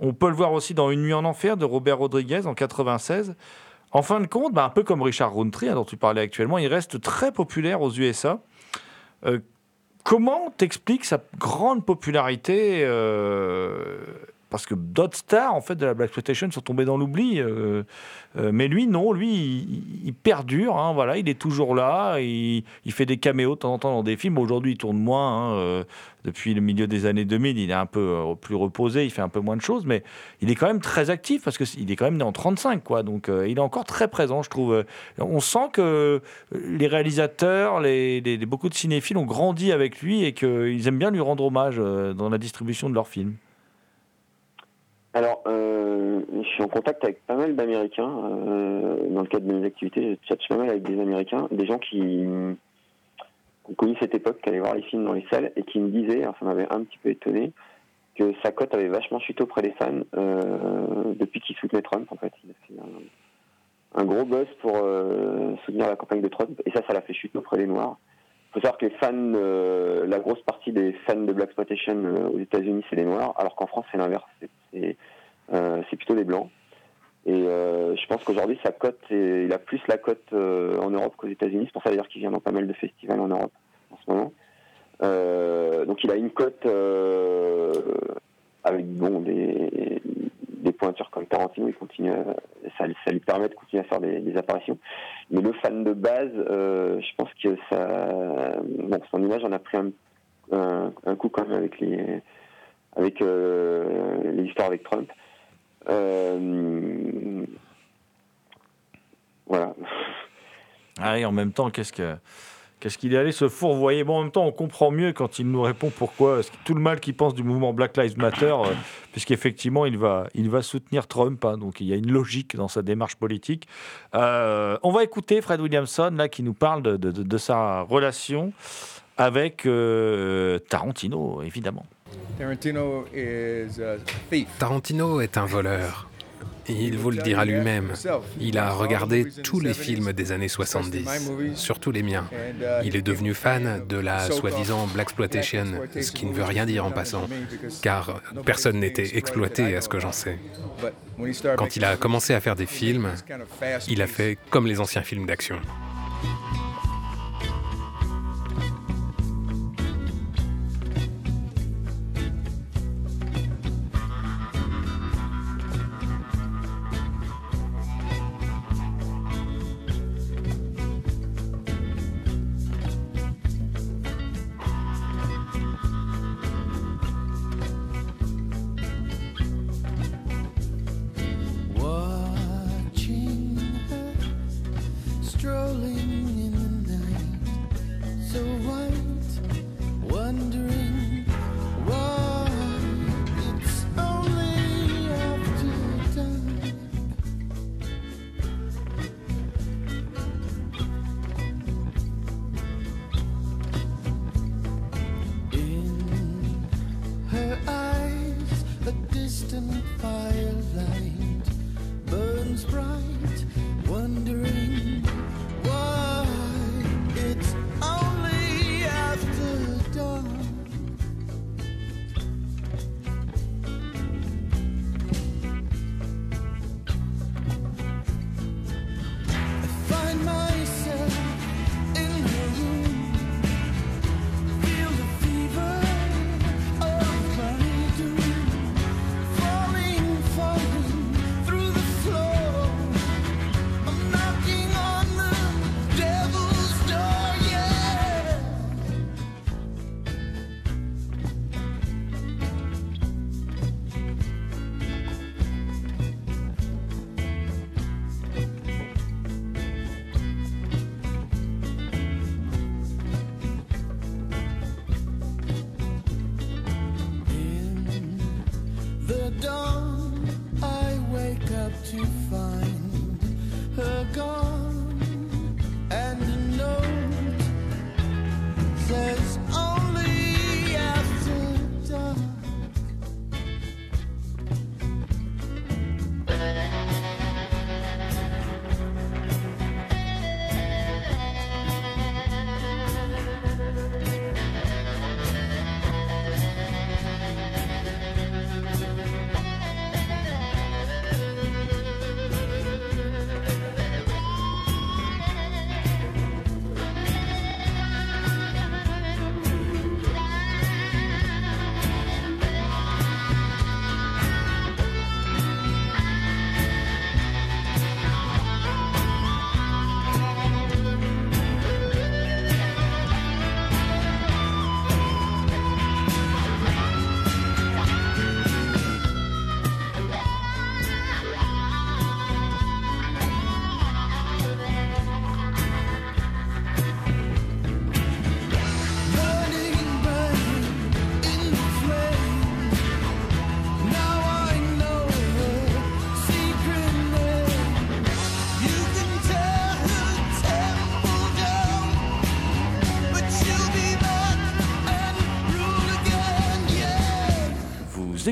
On peut le voir aussi dans Une nuit en enfer de Robert Rodriguez en 96. En fin de compte, bah, un peu comme Richard Roundtree, hein, dont tu parlais actuellement, il reste très populaire aux USA. Euh, comment t'expliques sa grande popularité euh, Parce que d'autres stars en fait de la Black Exploitation sont tombés dans l'oubli, euh, euh, mais lui non, lui il, il perdure, hein, voilà, il est toujours là, il, il fait des caméos de temps en temps dans des films. Aujourd'hui il tourne moins, hein, euh, depuis le milieu des années 2000, il est un peu plus reposé, il fait un peu moins de choses, mais il est quand même très actif parce qu'il est quand même né en 35, quoi. Donc il est encore très présent, je trouve. On sent que les réalisateurs, beaucoup de cinéphiles ont grandi avec lui et qu'ils aiment bien lui rendre hommage dans la distribution de leurs films. Alors, euh, je suis en contact avec pas mal d'Américains. euh, dans le cadre de mes activités, je tchatche pas mal avec des Américains, des gens qui, ont connu cette époque, qui allaient voir les films dans les salles et qui me disaient, alors ça m'avait un petit peu étonné, que sa cote avait vachement chuté auprès des fans euh, depuis qu'il soutenait Trump, en fait. Il a fait un, un gros buzz pour soutenir la campagne de Trump et ça, ça l'a fait chuter auprès des Noirs. Faut savoir que les fans, euh, la grosse partie des fans de Black Exploitation euh, aux États-Unis, c'est les noirs, alors qu'en France, c'est l'inverse. C'est- euh, plutôt les blancs. Et euh, je pense qu'aujourd'hui, sa cote, est- il a plus la cote euh, en Europe qu'aux États-Unis. C'est pour ça d'ailleurs qu'il vient dans pas mal de festivals en Europe en ce moment. Euh, donc il a une cote avec bon des, des pointures comme Tarantino, il continue, ça, lui permet de continuer à faire des, apparitions. Mais le fan de base, euh, je pense que ça, bon, son image en a pris un coup quand même avec les avec euh, les histoires avec Trump. Euh, voilà. Ah et en même temps, qu'est-ce que. Qu'est-ce qu'il est allé se fourvoyer? Bon, en même temps, on comprend mieux quand il nous répond pourquoi tout le mal qu'il pense du mouvement Black Lives Matter, euh, puisqu'effectivement, il va, il va soutenir Trump. hein, donc, il y a une logique dans sa démarche politique. Euh, on va écouter Fred Williamson, là, qui nous parle de, de- de- de sa relation avec euh, Tarantino, évidemment. Tarantino is a thief. Tarantino est un voleur. Il vous le dira lui-même. Il a regardé tous les films des années 70, surtout les miens. Il est devenu fan de la soi-disant Black Exploitation, ce qui ne veut rien dire en passant, car personne n'était exploité à ce que j'en sais. Quand il a commencé à faire des films, il a fait comme les anciens films d'action. distant fire.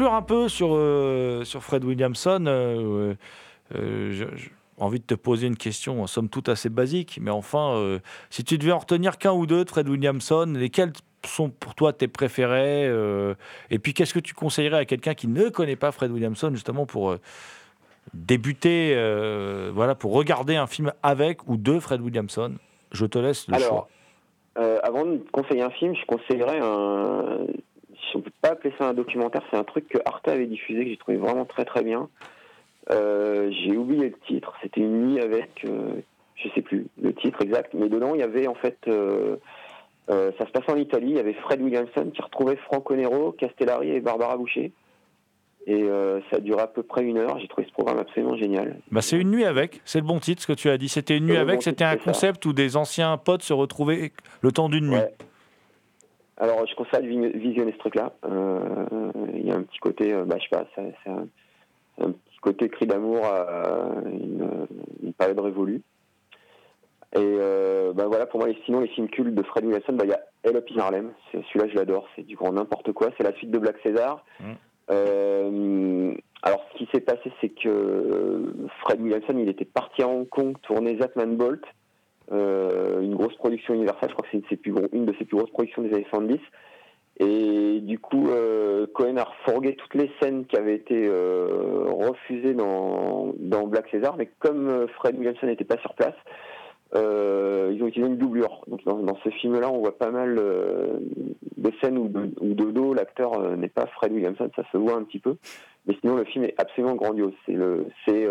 Conclure un peu sur, euh, sur Fred Williamson, euh, euh, j'ai envie de te poser une question, en somme toute assez basique, mais enfin, euh, si tu devais en retenir qu'un ou deux de Fred Williamson, lesquels sont pour toi tes préférés euh, Et puis, qu'est-ce que tu conseillerais à quelqu'un qui ne connaît pas Fred Williamson, justement, pour euh, débuter, euh, voilà, pour regarder un film avec ou de Fred Williamson? Je te laisse le choix. Euh, avant de conseiller un film, je conseillerais un. Si on peut pas appeler ça un documentaire, c'est un truc que Arte avait diffusé que j'ai trouvé vraiment très très bien. Euh, j'ai oublié le titre. C'était une nuit avec, euh, je sais plus le titre exact, mais dedans il y avait en fait, euh, euh, ça se passait en Italie. Il y avait Fred Williamson qui retrouvait Franco Nero, Castellari et Barbara Boucher. Et ça a duré à peu près une heure. J'ai trouvé ce programme absolument génial. Bah, c'est une nuit avec, c'est le bon titre ce que tu as dit. C'était une nuit avec, bon c'était un ça. concept où des anciens potes se retrouvaient le temps d'une nuit. Alors, je conseille de vi- visionner ce truc-là. Euh, Il y a un petit côté, euh, bah, je sais pas, c'est un, petit côté cri d'amour à une, une période révolue. Et euh, bah, voilà, pour moi, les- sinon, les films cultes de Fred Williamson, bah, il y a Hell Up in Harlem. Celui-là, je l'adore. C'est du grand n'importe quoi. C'est la suite de Black César. Euh, alors, ce qui s'est passé, c'est que euh, Fred Williamson, il était parti à Hong Kong tourner Zatman Bolt, euh, une grosse production universelle. Je crois que c'est une, une de ses plus grosses productions des années 70. Et du coup, euh, Cohen a refourgué toutes les scènes qui avaient été euh, refusées dans, dans Black César, mais comme Fred Williamson n'était pas sur place, ils ont utilisé une doublure. Donc dans, ce film-là, on voit pas mal de scènes où de, dos, l'acteur n'est pas Fred Williamson, ça se voit un petit peu. Mais sinon, le film est absolument grandiose. C'est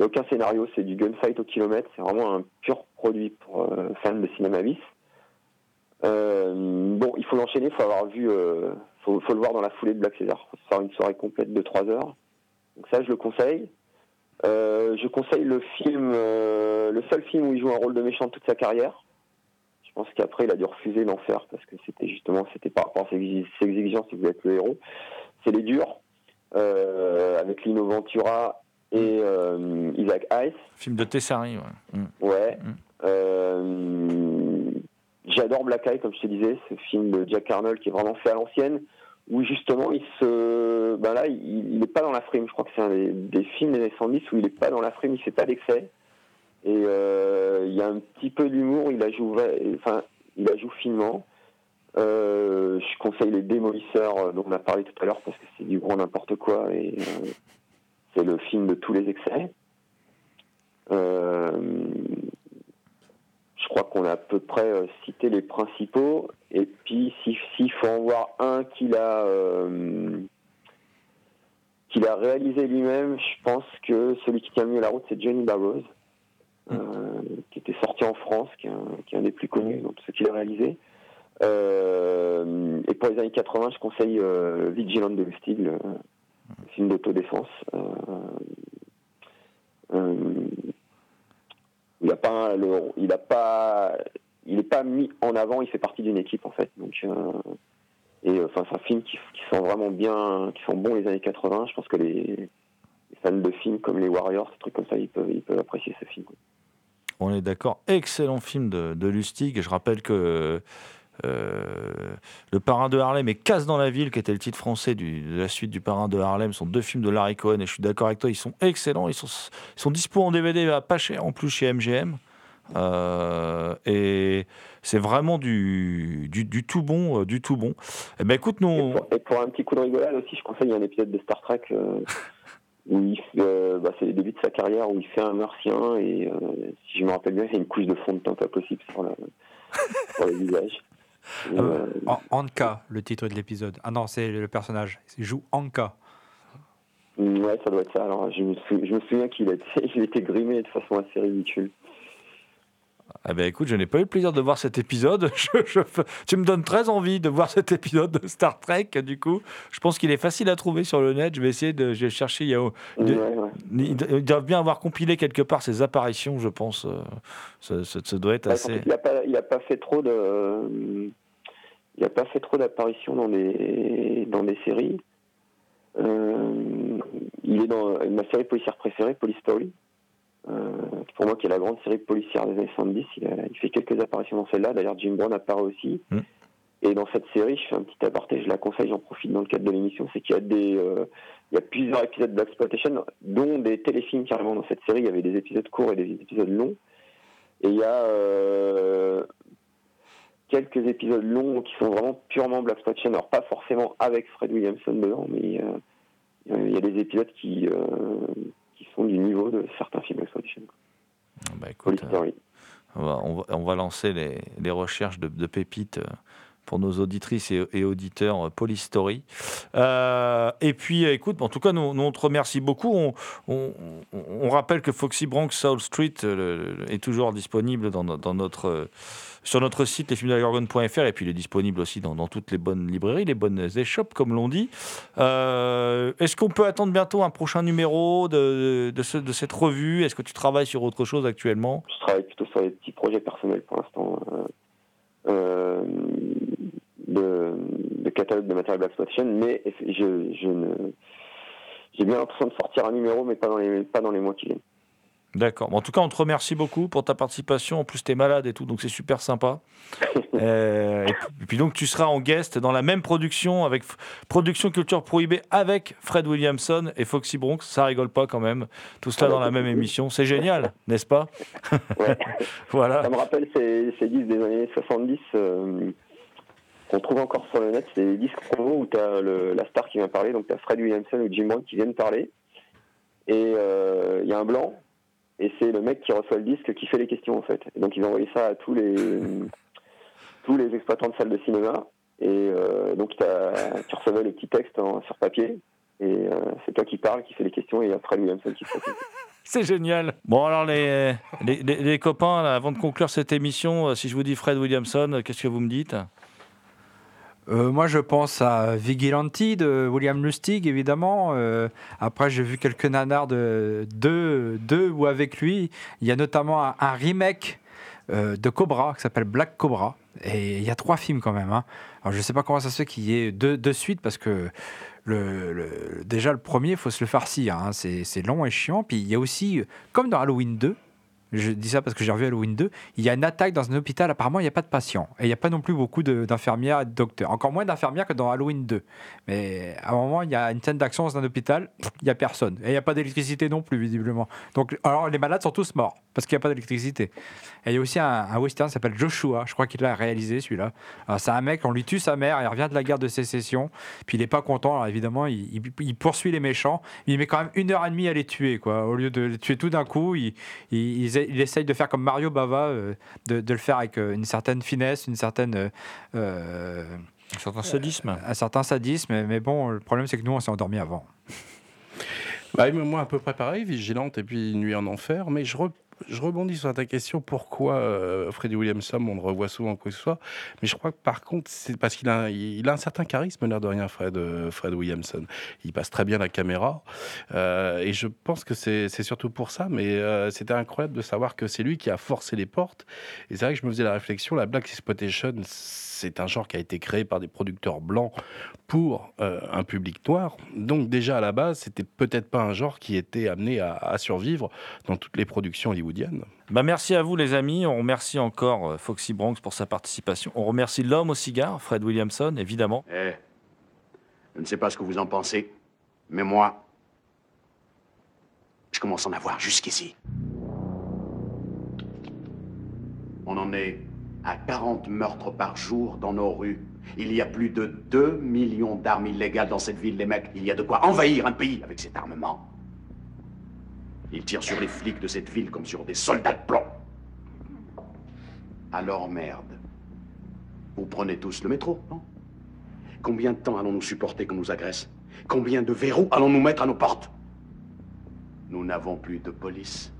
il n'y a aucun scénario, c'est du gunfight au kilomètre. C'est vraiment un pur produit pour euh, fans de cinéma bis. Euh, bon, il faut l'enchaîner, il faut avoir vu, euh, faut, faut le voir dans la foulée de Black César. Faut se faire une soirée complète de 3 heures. Donc ça, je le conseille. Je conseille le film, le seul film où il joue un rôle de méchant de toute sa carrière. Je pense qu'après, il a dû refuser d'en faire parce que c'était justement, c'était par rapport à ses exi- ses exigences, il voulait être le héros. C'est Les Durs, avec Lino Ventura et euh, Isaac Hayes. Film de Tessari, ouais. Mm. Ouais. Euh, J'adore Black Eye, comme je te disais, ce film de Jack Arnold qui est vraiment fait à l'ancienne, où justement il se. Ben là, il n'est pas dans la frame. Je crois que c'est un des, des films des années 110 où il n'est pas dans la frame, il fait pas d'excès. Et euh, il y a un petit peu d'humour, il la joue, enfin, il la joue finement. Euh, je conseille Les Démolisseurs, dont on a parlé tout à l'heure, parce que c'est du gros n'importe quoi et euh, c'est le film de tous les excès. Euh, je crois qu'on a à peu près euh, cité les principaux. Et puis, si- s'il faut en voir un qu'il a, euh, qu'il a réalisé lui-même, je pense que celui qui tient mieux la route, c'est Johnny Barrows, qui était sorti en France, qui est un, des plus connus dans tout ce qu'il a réalisé. Et pour les années 80, je conseille euh, Vigilant de Lustig, film d'autodéfense. Euh, euh, il a pas il a pas, mis en avant. Il fait partie d'une équipe en fait. Donc, euh, et enfin, c'est un film qui, qui sont vraiment bien, qui sont bons les années 80. Je pense que les, fans de films comme les Warriors, des trucs comme ça, ils peuvent, apprécier ce film. On est d'accord. Excellent film de, Lustig. Je rappelle que Le Parrain de Harlem et Casse dans la ville, qui était le titre français du- de la suite du Parrain de Harlem, sont deux films de Larry Cohen. Et je suis d'accord avec toi, ils sont excellents. Ils sont, ils sont dispo en DVD à pas cher en plus chez MGM. Euh, et c'est vraiment du, du, du tout bon, euh, du tout bon. Eh ben écoute, nous, Et pour un petit coup de rigolade aussi, je conseille un épisode de Star Trek euh, où il euh, bah, c'est les débuts de sa carrière où il fait un martien et euh, si je me rappelle bien, a une couche de fond de teint pas possible sur, la, sur le visage. Euh, An- Anka, le titre de l'épisode. Ah non, c'est le personnage. Il joue Anka. ouais, ça doit être ça. Alors, je me, sou- je me souviens qu'il il était grimé de façon assez ridicule. Ah ben écoute, je n'ai pas eu le plaisir de voir cet épisode. Je- je fais- tu me donnes très envie de voir cet épisode de Star Trek. Du coup, je pense qu'il est facile à trouver sur le net. Je vais essayer de, je vais chercher. Il, y a- de- ils ils doivent bien avoir compilé quelque part ces apparitions, je pense. euh, Ça, ça- ça doit être Ouais, assez. il n'a pas fait trop de, il a pas fait trop d'apparitions dans des dans des séries. Euh, il est dans ma série policière préférée, Police Story. Euh, pour moi, qui est la grande série policière des années 70. Il, a- il fait quelques apparitions dans celle-là. D'ailleurs, Jim Brown apparaît aussi. Mm. Et dans cette série, je fais un petit aparté, je la conseille, j'en profite dans le cadre de l'émission, c'est qu'il y a des, euh, il y a plusieurs épisodes d'exploitation, dont des téléfilms carrément dans cette série. Il y avait des épisodes courts et des épisodes longs. Et il y a euh, quelques épisodes longs qui sont vraiment purement Black Exploitation. Alors pas forcément avec Fred Williamson dedans, mais euh, il y a des épisodes qui, euh, qui sont du niveau de certains films Exploitation. Bah, écoute, euh, on, va, on va- on va lancer les, les recherches de, de pépites euh, pour nos auditrices et, auditeurs euh, Polystory. Euh, et puis, euh, écoute, en tout cas, nous, on te remercie beaucoup. On, rappelle que Foxy Bronx Soul Street est toujours disponible sur notre site lesfilmsdelagorgone.fr et puis il est disponible aussi dans, toutes les bonnes librairies, les bonnes échoppes, comme l'on dit. Est-ce qu'on peut attendre bientôt un prochain numéro de, de cette revue? Est-ce que tu travailles sur autre chose actuellement? Je travaille plutôt sur des petits projets personnels pour l'instant. Euh, de, de catalogue de matériel Black Exploitation, mais je, je ne, j'ai bien l'impression de sortir un numéro, mais pas dans les, pas dans les mois qui viennent. D'accord. En tout cas, on te remercie beaucoup pour ta participation. En plus, tu es malade et tout, donc c'est super sympa. Euh, et, puis, donc, tu seras en guest dans la même production avec Production Culture Prohibée avec Fred Williamson et Foxy Bronx. Ça rigole pas quand même. Tout cela dans la même émission. C'est génial, n'est-ce pas? Voilà. Ça me rappelle ces, ces disques des années 70 euh, qu'on trouve encore sur le net. C'est des disques promo où tu as la star qui vient parler, donc tu as Fred Williamson ou Jim Brown qui viennent parler. Et euh, il y a un blanc, et c'est le mec qui reçoit le disque qui fait les questions en fait. Et donc ils ont envoyé ça à tous les, tous les exploitants de salles de cinéma. Et euh, donc t'as- tu recevais les petits textes en- sur papier. Et euh, c'est toi qui parles, qui fait les questions, et il y a Fred Williamson qui fait C'est génial. Bon, alors, les, les, les- les copains, là, avant de conclure cette émission, euh, si je vous dis Fred Williamson, qu'est-ce que vous me dites? Euh, moi, je pense à Vigilante de William Lustig, évidemment. Euh, après, j'ai vu quelques nanars de de, de ou avec lui. Il y a notamment un, remake euh, de Cobra qui s'appelle Black Cobra. Et il y a trois films quand même. hein. Alors, je ne sais pas comment ça se fait qu'il y ait deux, deux suites parce que déjà, le premier, il faut se le farcir. hein. C'est long et chiant. Puis il y a aussi, comme dans Halloween 2, je dis ça parce que j'ai revu Halloween 2. Il y a une attaque dans un hôpital. Apparemment, il n'y a pas de patients. Et il n'y a pas non plus beaucoup d'infirmières et de docteurs. Encore moins d'infirmières que dans Halloween 2. Mais à un moment, il y a une scène d'action dans un hôpital. Il n'y a personne. Et il n'y a pas d'électricité non plus, visiblement. Donc, alors, les malades sont tous morts parce qu'il n'y a pas d'électricité. Et il y a aussi un, western qui s'appelle Joshua. Je crois qu'il l'a réalisé, celui-là. Alors, C'est un mec, on lui tue sa mère. Il revient de la guerre de sécession. Puis il n'est pas content. Alors évidemment, il, poursuit les méchants. Il met quand même une heure et demie à les tuer. Quoi. Au lieu de les tuer tout d'un coup, il, il, il- essaye de faire comme Mario Bava, euh, de, de le faire avec euh, une certaine finesse, une certaine. euh, un certain sadisme. un certain sadisme. Mais, mais bon, le problème, c'est que nous, on s'est endormi avant. Bah, moi, un peu préparé, vigilante et puis nuit en enfer. Mais je, re- je rebondis sur ta question pourquoi euh, Freddie Williamson, on le revoit souvent, quoi que ce soit. Mais je crois que par contre, c'est parce qu'il a, un- certain charisme, l'air de rien, Fred, euh, Fred Williamson. Il passe très bien la caméra. Euh, et je pense que c'est surtout pour ça. Mais euh, c'était incroyable de savoir que c'est lui qui a forcé les portes. Et c'est vrai que je me faisais la réflexion la Black Exploitation, c'est un genre qui a été créé par des producteurs blancs pour euh, un public noir. Donc déjà à la base, c'était peut-être pas un genre qui était amené à, à survivre dans toutes les productions hollywoodiennes. Bah merci à vous les amis, on remercie encore euh, Foxy Bronx pour sa participation. On remercie l'homme au cigare, Fred Williamson, évidemment. Eh, je ne sais pas ce que vous en pensez, mais moi, je commence à en avoir jusqu'ici. On en est à 40 meurtres par jour dans nos rues. Il y a plus de 2 millions d'armes illégales dans cette ville, les mecs. Il y a de quoi envahir un pays avec cet armement. Ils tirent sur les flics de cette ville comme sur des soldats de plomb. Alors merde. Vous prenez tous le métro, non? Combien de temps allons-nous supporter qu'on nous agresse? Combien de verrous allons-nous mettre à nos portes? Nous n'avons plus de police,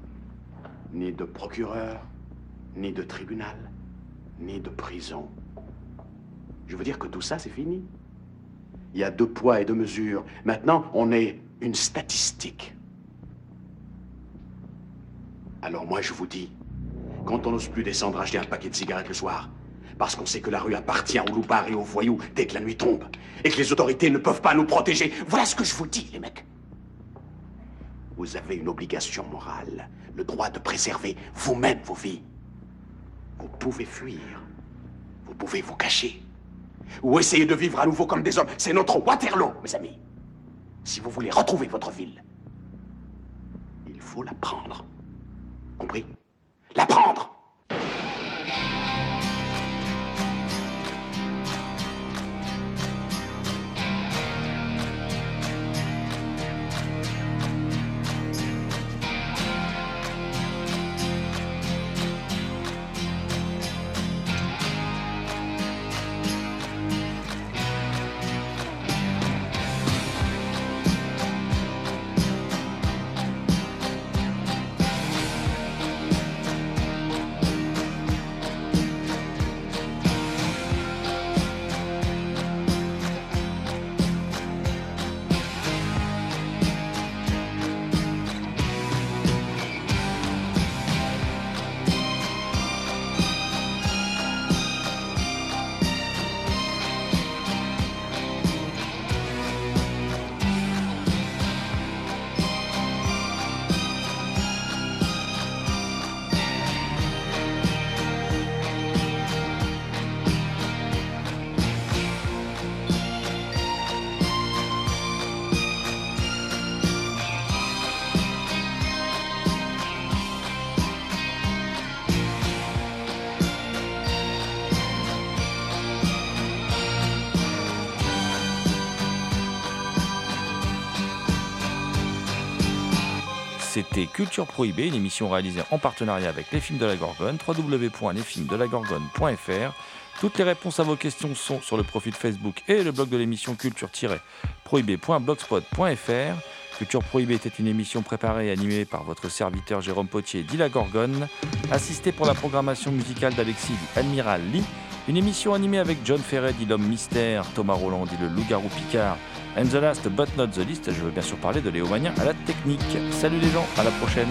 ni de procureur, ni de tribunal, ni de prison. Je veux dire que tout ça, c'est fini. Il y a deux poids et deux mesures. Maintenant, on est une statistique. Alors moi, je vous dis, quand on n'ose plus descendre acheter un paquet de cigarettes le soir, parce qu'on sait que la rue appartient aux loupards et aux voyous dès que la nuit tombe, et que les autorités ne peuvent pas nous protéger, voilà ce que je vous dis, les mecs. Vous avez une obligation morale, le droit de préserver vous-même vos vies. Vous pouvez fuir, vous pouvez vous cacher, ou essayer de vivre à nouveau comme des hommes. C'est notre Waterloo, mes amis. Si vous voulez retrouver votre ville, il faut la prendre. Compris? La prendre Culture Prohibée, une émission réalisée en partenariat avec les films de la Gorgone, www.lesfilmsdelagorgone.fr. Toutes les réponses à vos questions sont sur le profil Facebook et le blog de l'émission culture-prohibée.blogspot.fr. Culture Prohibée était une émission préparée et animée par votre serviteur Jérôme Potier dit la Gorgone, assisté pour la programmation musicale d'Alexis dit Admiral Lee, une émission animée avec John Ferret dit l'homme mystère, Thomas Roland dit le loup-garou Picard, and the last but not the least, je veux bien sûr parler de Léo Magnin à la technique. Salut les gens, à la prochaine.